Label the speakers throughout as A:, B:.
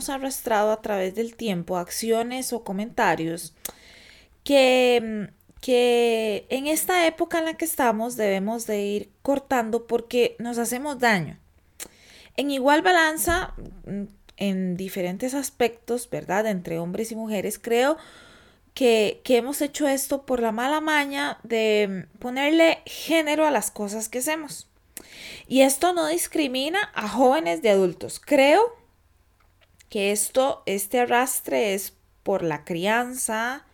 A: hemos arrastrado a través del tiempo acciones o comentarios que, que en esta época en la que estamos debemos de ir cortando porque nos hacemos daño. En igual balanza, mm, en diferentes aspectos, ¿verdad? Entre hombres y mujeres, creo que, que, hemos hecho esto por la mala maña de ponerle género a las cosas que hacemos. Y esto no discrimina a jóvenes de adultos. Creo que esto, este arrastre es por la crianza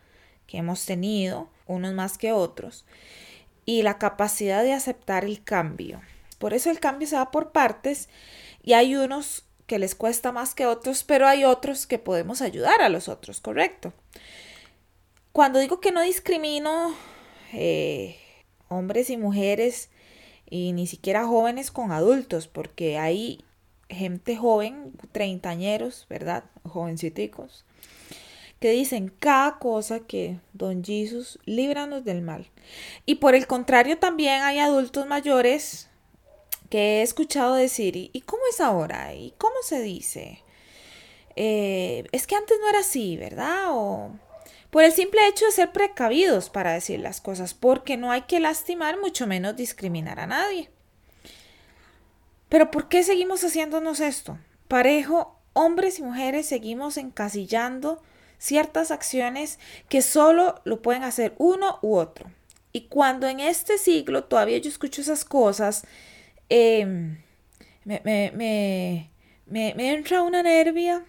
A: que hemos tenido, unos más que otros, y la capacidad de aceptar el cambio. Por eso el cambio se va por partes y hay unos que les cuesta más que otros, pero hay otros que podemos ayudar a los otros, correcto. Cuando digo que no discrimino eh, hombres y mujeres y ni siquiera jóvenes con adultos, porque hay gente joven, treintañeros, ¿verdad? Jovenciticos, que dicen cada cosa que Don Jesús líbranos del mal. Y por el contrario, también hay adultos mayores que he escuchado decir, ¿y cómo es ahora? ¿Y cómo se dice? Eh, es que antes no era así, ¿verdad? O por el simple hecho de ser precavidos para decir las cosas, porque no hay que lastimar, mucho menos discriminar a nadie. Pero ¿por qué seguimos haciéndonos esto? Parejo, hombres y mujeres seguimos encasillando ciertas acciones que solo lo pueden hacer uno u otro. Y cuando en este siglo todavía yo escucho esas cosas, em, me, me, me, me entra una nervia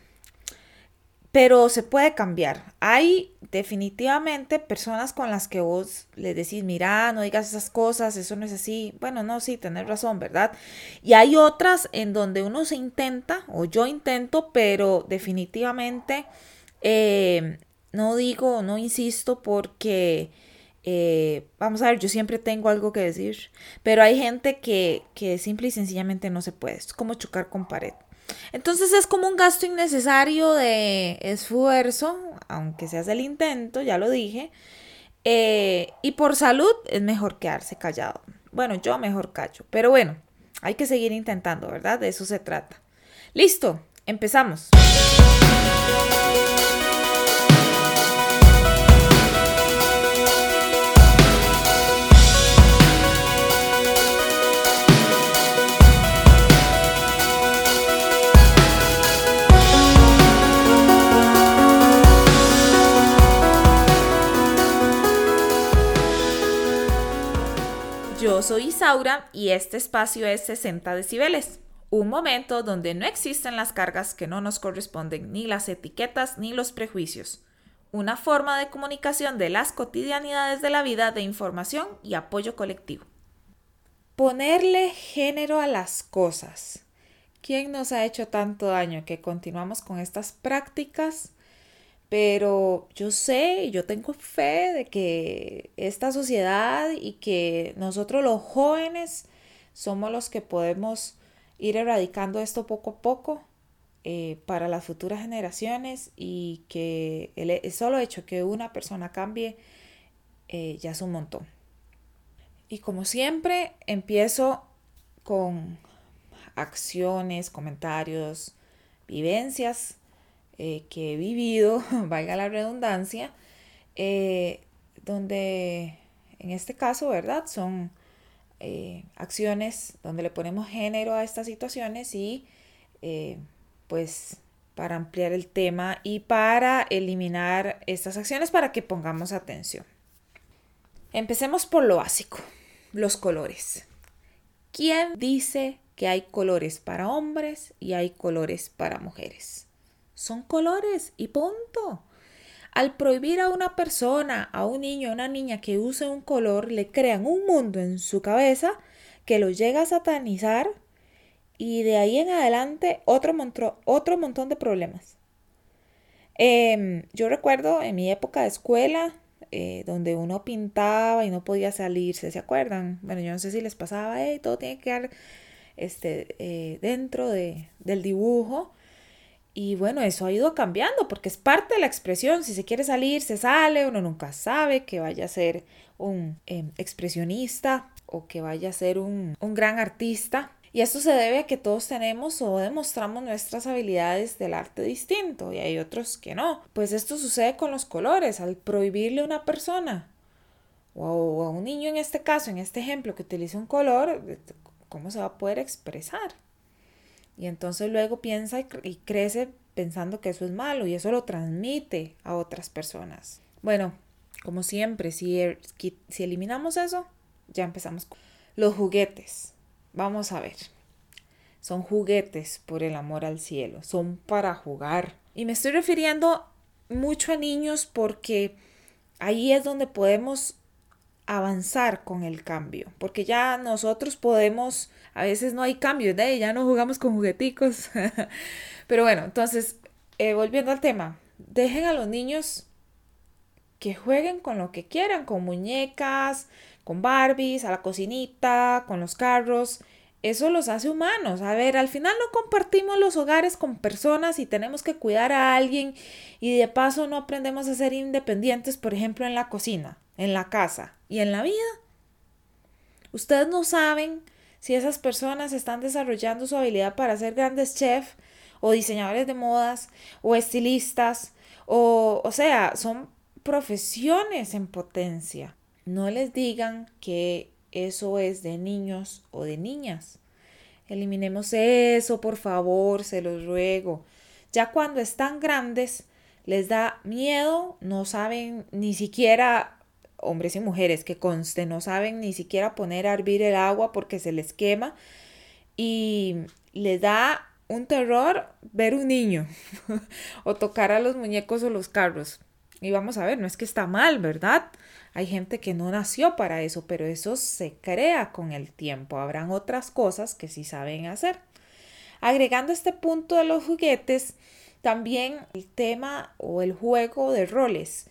A: pero se puede cambiar. Hay definitivamente personas con las que vos le decís, mira, no digas esas cosas, eso no es así. Bueno, no, sí, tenés razón, ¿verdad? Y hay otras en donde uno se intenta, o yo intento, pero definitivamente eh, no digo, no insisto porque... Eh, vamos a ver, yo siempre tengo algo que decir, pero hay gente que, que simple y sencillamente no se puede. Es como chocar con pared. Entonces es como un gasto innecesario de esfuerzo, aunque se hace el intento, ya lo dije. Eh, y por salud es mejor quedarse callado. Bueno, yo mejor callo, pero bueno, hay que seguir intentando, ¿verdad? De eso se trata. Listo, empezamos. Soy Isaura y este espacio es 60 decibeles, un momento donde no existen las cargas que no nos corresponden, ni las etiquetas ni los prejuicios. Una forma de comunicación de las cotidianidades de la vida de información y apoyo colectivo. Ponerle género a las cosas. ¿Quién nos ha hecho tanto daño que continuamos con estas prácticas? Pero yo sé yo tengo fe de que esta sociedad y que nosotros los jóvenes somos los que podemos ir erradicando esto poco a poco eh, para las futuras generaciones y que el, solo hecho que una persona cambie eh, ya es un montón. Y como siempre, empiezo con acciones, comentarios, vivencias eh, que he vivido, valga la redundancia, eh, donde en este caso, ¿verdad? Son eh, acciones donde le ponemos género a estas situaciones y pues para ampliar el tema y para eliminar estas acciones para que pongamos atención. Empecemos por lo básico, los colores. ¿Quién dice que hay colores para hombres y hay colores para mujeres? Son colores y punto. Al prohibir a una persona, a un niño, a una niña que use un color, le crean un mundo en su cabeza que lo llega a satanizar y de ahí en adelante otro, otro montón de problemas. Em, yo recuerdo en mi época de escuela, eh, donde uno pintaba y no podía salirse, ¿se acuerdan? Bueno, yo no sé si les pasaba, todo tiene que quedar este, eh, dentro de, del dibujo. Y bueno, eso ha ido cambiando porque es parte de la expresión. Si se quiere salir, se sale. Uno nunca sabe que vaya a ser un em, expresionista o que vaya a ser un, un, gran artista. Y esto se debe a que todos tenemos o demostramos nuestras habilidades del arte distinto y hay otros que no. Pues esto sucede con los colores. Al prohibirle a una persona o a un niño en este caso, en este ejemplo, que utilice un color, ¿cómo se va a poder expresar? Y entonces luego piensa y crece pensando que eso es malo y eso lo transmite a otras personas. Bueno, como siempre, si, er, si eliminamos eso, ya empezamos los juguetes. Vamos a ver. Son juguetes por el amor al cielo. Son para jugar. Y me estoy refiriendo mucho a niños porque ahí es donde podemos avanzar con el cambio. Porque ya nosotros podemos, a veces no hay cambio, de ya no jugamos con jugueticos. Pero bueno, entonces, eh, volviendo al tema, dejen a los niños que jueguen con lo que quieran, con muñecas, con Barbies, a la cocinita, con los carros. Eso los hace humanos. A ver, al final no compartimos los hogares con personas y tenemos que cuidar a alguien y de paso no aprendemos a ser independientes, por ejemplo, en la cocina, en la casa y en la vida. Ustedes no saben si esas personas están desarrollando su habilidad para ser grandes chefs o diseñadores de modas o estilistas o, o sea, son profesiones en potencia. No les digan que eso es de niños o de niñas. Eliminemos eso, por favor, se los ruego. Ya cuando están grandes, les da miedo, no saben ni siquiera, hombres y mujeres que conste, no saben ni siquiera poner a hervir el agua porque se les quema y les da un terror ver un niño o tocar a los muñecos o los carros. Y vamos a ver, no es que está mal, ¿verdad? Hay gente que no nació para eso, pero eso se crea con el tiempo. Habrán otras cosas que sí saben hacer. Agregando este punto de los juguetes, también el tema o el juego de roles.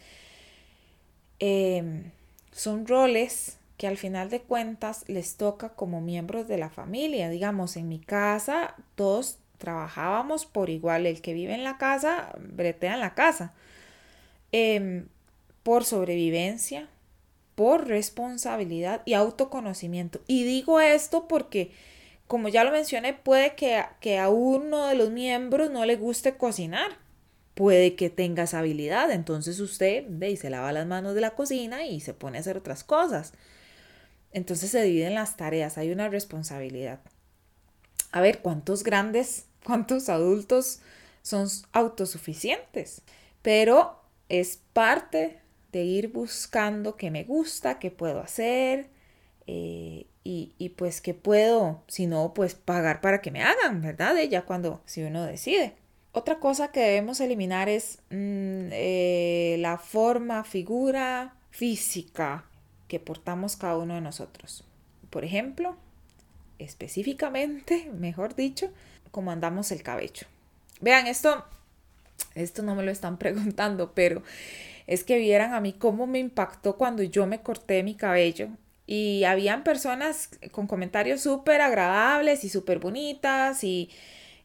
A: Em, son roles que al final de cuentas les toca como miembros de la familia. Digamos, en mi casa todos trabajábamos por igual. El que vive en la casa, bretea en la casa. Em, por sobrevivencia, por responsabilidad y autoconocimiento. Y digo esto porque, como ya lo mencioné, puede que, que a uno de los miembros no le guste cocinar. Puede que tenga esa habilidad, entonces usted ve, se lava las manos de la cocina y se pone a hacer otras cosas. Entonces se dividen las tareas, hay una responsabilidad. A ver, ¿cuántos grandes, cuántos adultos son autosuficientes? Pero es parte de ir buscando qué me gusta, qué puedo hacer eh, y, pues qué puedo, si no, pues pagar para que me hagan, ¿verdad? Ya cuando, si uno decide. Otra cosa que debemos eliminar es mm, eh, la forma, figura física que portamos cada uno de nosotros. Por ejemplo, específicamente, mejor dicho, cómo andamos el cabello. Vean, esto esto no me lo están preguntando, pero es que vieran a mí cómo me impactó cuando yo me corté mi cabello. Y habían personas con comentarios súper agradables y súper bonitas y,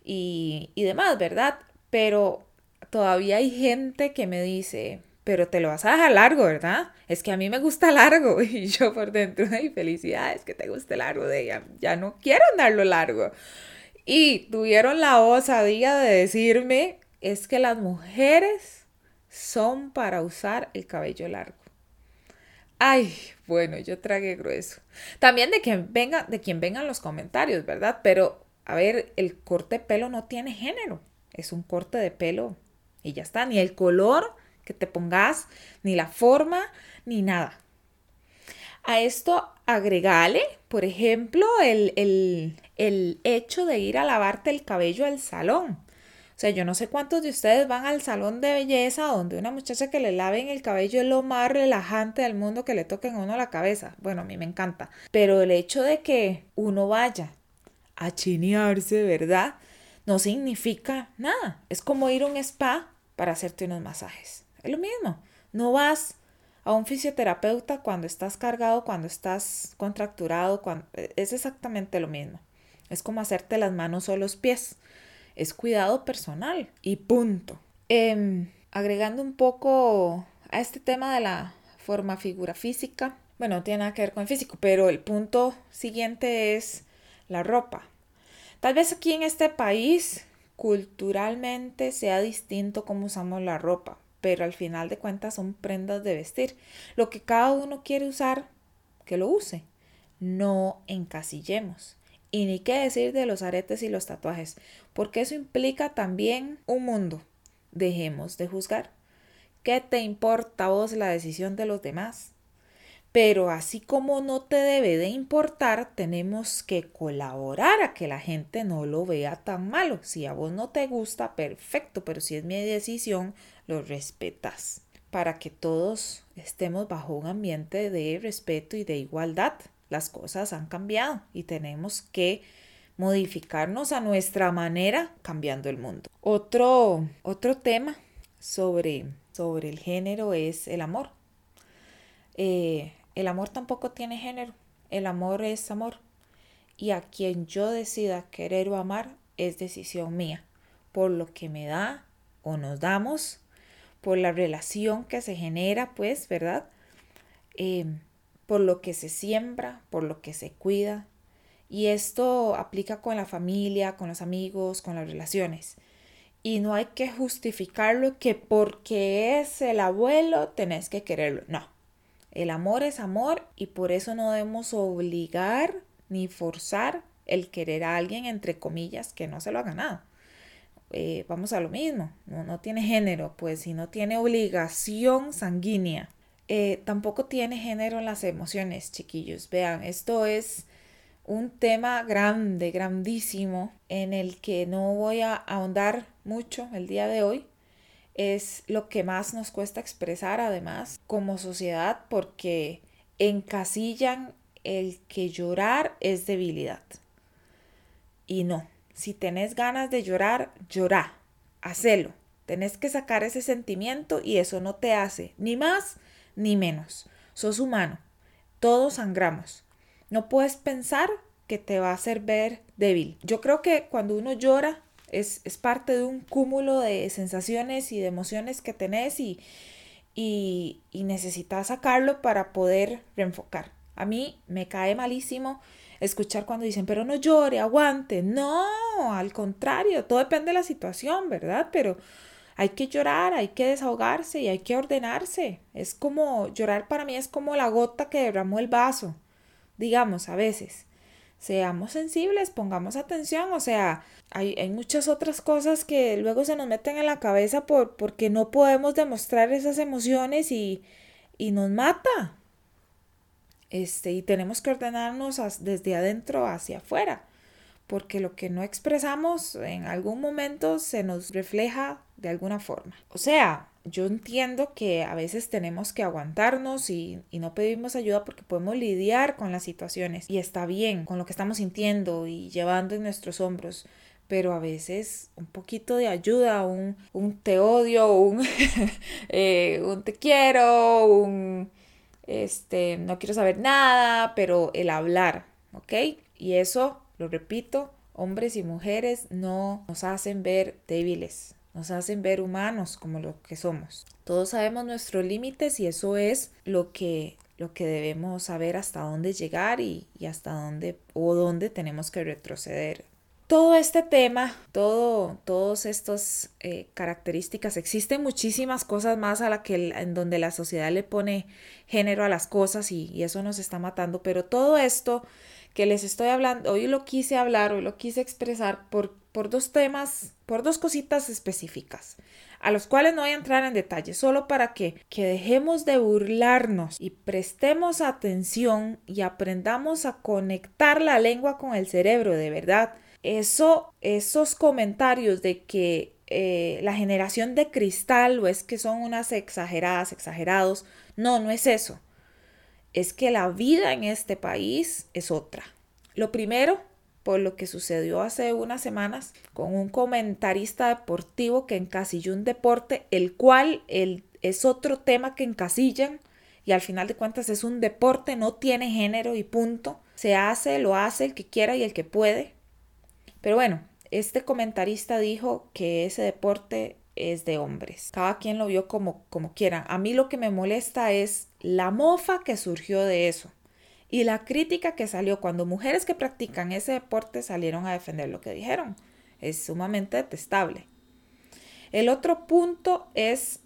A: y, y demás, ¿verdad? Pero todavía hay gente que me dice, pero te lo vas a dejar largo, ¿verdad? Es que a mí me gusta largo y yo por dentro, ay, felicidades que te guste largo, de ella, ya no quiero andarlo largo. Y tuvieron la osadía de decirme es que las mujeres son para usar el cabello largo. Ay, bueno, yo tragué grueso. También de quien venga, de quien vengan los comentarios, ¿verdad? Pero, a ver, el corte de pelo no tiene género. Es un corte de pelo y ya está. Ni el color que te pongas, ni la forma, ni nada. A esto agregale, por ejemplo, el, el, el hecho de ir a lavarte el cabello al salón. O sea, yo no sé cuántos de ustedes van al salón de belleza donde una muchacha que le laven el cabello es lo más relajante del mundo que le toquen a uno la cabeza. Bueno, a mí me encanta. Pero el hecho de que uno vaya a chinearse, ¿verdad? No significa nada. Es como ir a un spa para hacerte unos masajes. Es lo mismo. No vas a un fisioterapeuta cuando estás cargado, cuando estás contracturado, cuando... es exactamente lo mismo. Es como hacerte las manos o los pies es cuidado personal y punto. Em, agregando un poco a este tema de la forma figura física, bueno, no tiene nada que ver con el físico, pero el punto siguiente es la ropa. Tal vez aquí en este país culturalmente sea distinto cómo usamos la ropa, pero al final de cuentas son prendas de vestir. Lo que cada uno quiere usar, que lo use. No encasillemos. Y ni qué decir de los aretes y los tatuajes, porque eso implica también un mundo. Dejemos de juzgar. ¿Qué te importa a vos la decisión de los demás? Pero así como no te debe de importar, tenemos que colaborar a que la gente no lo vea tan malo. Si a vos no te gusta, perfecto, pero si es mi decisión, lo respetas para que todos estemos bajo un ambiente de respeto y de igualdad. Las cosas han cambiado y tenemos que modificarnos a nuestra manera cambiando el mundo. Otro, otro tema sobre, sobre el género es el amor. Eh, el amor tampoco tiene género. El amor es amor. Y a quien yo decida querer o amar es decisión mía. Por lo que me da o nos damos, por la relación que se genera, pues, ¿verdad? Em, por lo que se siembra, por lo que se cuida. Y esto aplica con la familia, con los amigos, con las relaciones. Y no hay que justificarlo que porque es el abuelo tenés que quererlo. No, el amor es amor y por eso no debemos obligar ni forzar el querer a alguien, entre comillas, que no se lo ha ganado. Eh, vamos a lo mismo, no, tiene género, pues si no tiene obligación sanguínea. Eh, tampoco tiene género en las emociones, chiquillos. Vean, esto es un tema grande, grandísimo, en el que no voy a ahondar mucho el día de hoy, es lo que más nos cuesta expresar además como sociedad porque encasillan el que llorar es debilidad. Y no, si tenés ganas de llorar, llorá, hacelo. Tenés que sacar ese sentimiento y eso no te hace ni más ni menos. Sos humano, todos sangramos. No puedes pensar que te va a hacer ver débil. Yo creo que cuando uno llora es, parte de un cúmulo de sensaciones y de emociones que tenés y, y, y necesitas sacarlo para poder reenfocar. A mí me cae malísimo escuchar cuando dicen, pero no llore, aguante. No, al contrario, todo depende de la situación, ¿verdad? Pero hay que llorar, hay que desahogarse y hay que ordenarse. Es como, llorar para mí es como la gota que derramó el vaso, digamos, a veces seamos sensibles, pongamos atención, o sea, hay, muchas otras cosas que luego se nos meten en la cabeza por, porque no podemos demostrar esas emociones y, y nos mata. Este, y tenemos que ordenarnos desde adentro hacia afuera, porque lo que no expresamos en algún momento se nos refleja de alguna forma. O sea, yo entiendo que a veces tenemos que aguantarnos y, no pedimos ayuda porque podemos lidiar con las situaciones y está bien con lo que estamos sintiendo y llevando en nuestros hombros. Pero a veces un poquito de ayuda, un, te odio, un, eh, un te quiero, un este, no quiero saber nada, pero el hablar, ¿ok? Y eso, lo repito, hombres y mujeres no nos hacen ver débiles, nos hacen ver humanos como lo que somos. Todos sabemos nuestros límites y eso es lo que, lo que debemos saber hasta dónde llegar y, hasta dónde o dónde tenemos que retroceder. Todo este tema, todo, todas estas eh, características, existen muchísimas cosas más a la que en donde la sociedad le pone género a las cosas y, eso nos está matando, pero todo esto que les estoy hablando, hoy lo quise hablar, hoy lo quise expresar por, por dos temas, por dos cositas específicas, a los cuales no voy a entrar en detalle, solo para que, que dejemos de burlarnos y prestemos atención y aprendamos a conectar la lengua con el cerebro, de verdad. Eso, esos comentarios de que eh, la generación de cristal o es que son unas exageradas, exagerados, no, no es eso es que la vida en este país es otra. Lo primero, por lo que sucedió hace unas semanas con un comentarista deportivo que encasilló un deporte, el cual el, es otro tema que encasillan y al final de cuentas es un deporte, no tiene género y punto. Se hace, lo hace el que quiera y el que puede. Pero bueno, este comentarista dijo que ese deporte es de hombres. Cada quien lo vio como, como quiera. A mí lo que me molesta es la mofa que surgió de eso. Y la crítica que salió cuando mujeres que practican ese deporte salieron a defender lo que dijeron es sumamente detestable. El otro punto es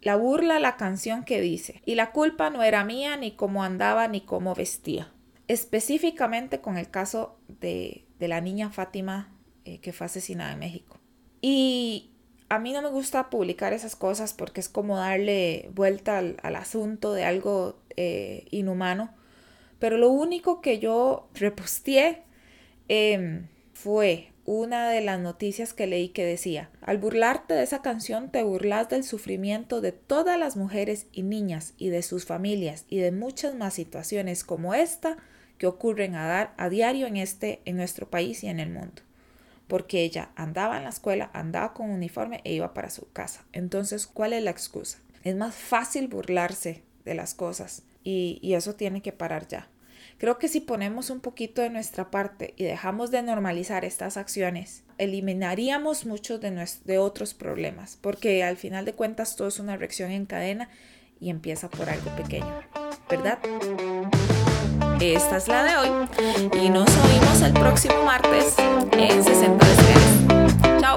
A: la burla a la canción que dice, y la culpa no era mía ni cómo andaba ni cómo vestía. Específicamente con el caso de, la niña Fátima eh, que fue asesinada en México. Y a mí no me gusta publicar esas cosas porque es como darle vuelta al, asunto de algo eh, inhumano. Pero lo único que yo reposteé em, fue una de las noticias que leí que decía, al burlarte de esa canción te burlas del sufrimiento de todas las mujeres y niñas y de sus familias y de muchas más situaciones como esta que ocurren a, dar, a diario en, este, en nuestro país y en el mundo. Porque ella andaba en la escuela, andaba con uniforme e iba para su casa. Entonces, ¿cuál es la excusa? Es más fácil burlarse de las cosas y, y eso tiene que parar ya. Creo que si ponemos un poquito de nuestra parte y dejamos de normalizar estas acciones, eliminaríamos muchos de, de otros problemas, porque al final de cuentas todo es una reacción en cadena y empieza por algo pequeño, ¿verdad? Esta es la de hoy y nos oímos el próximo martes en 60 Chao.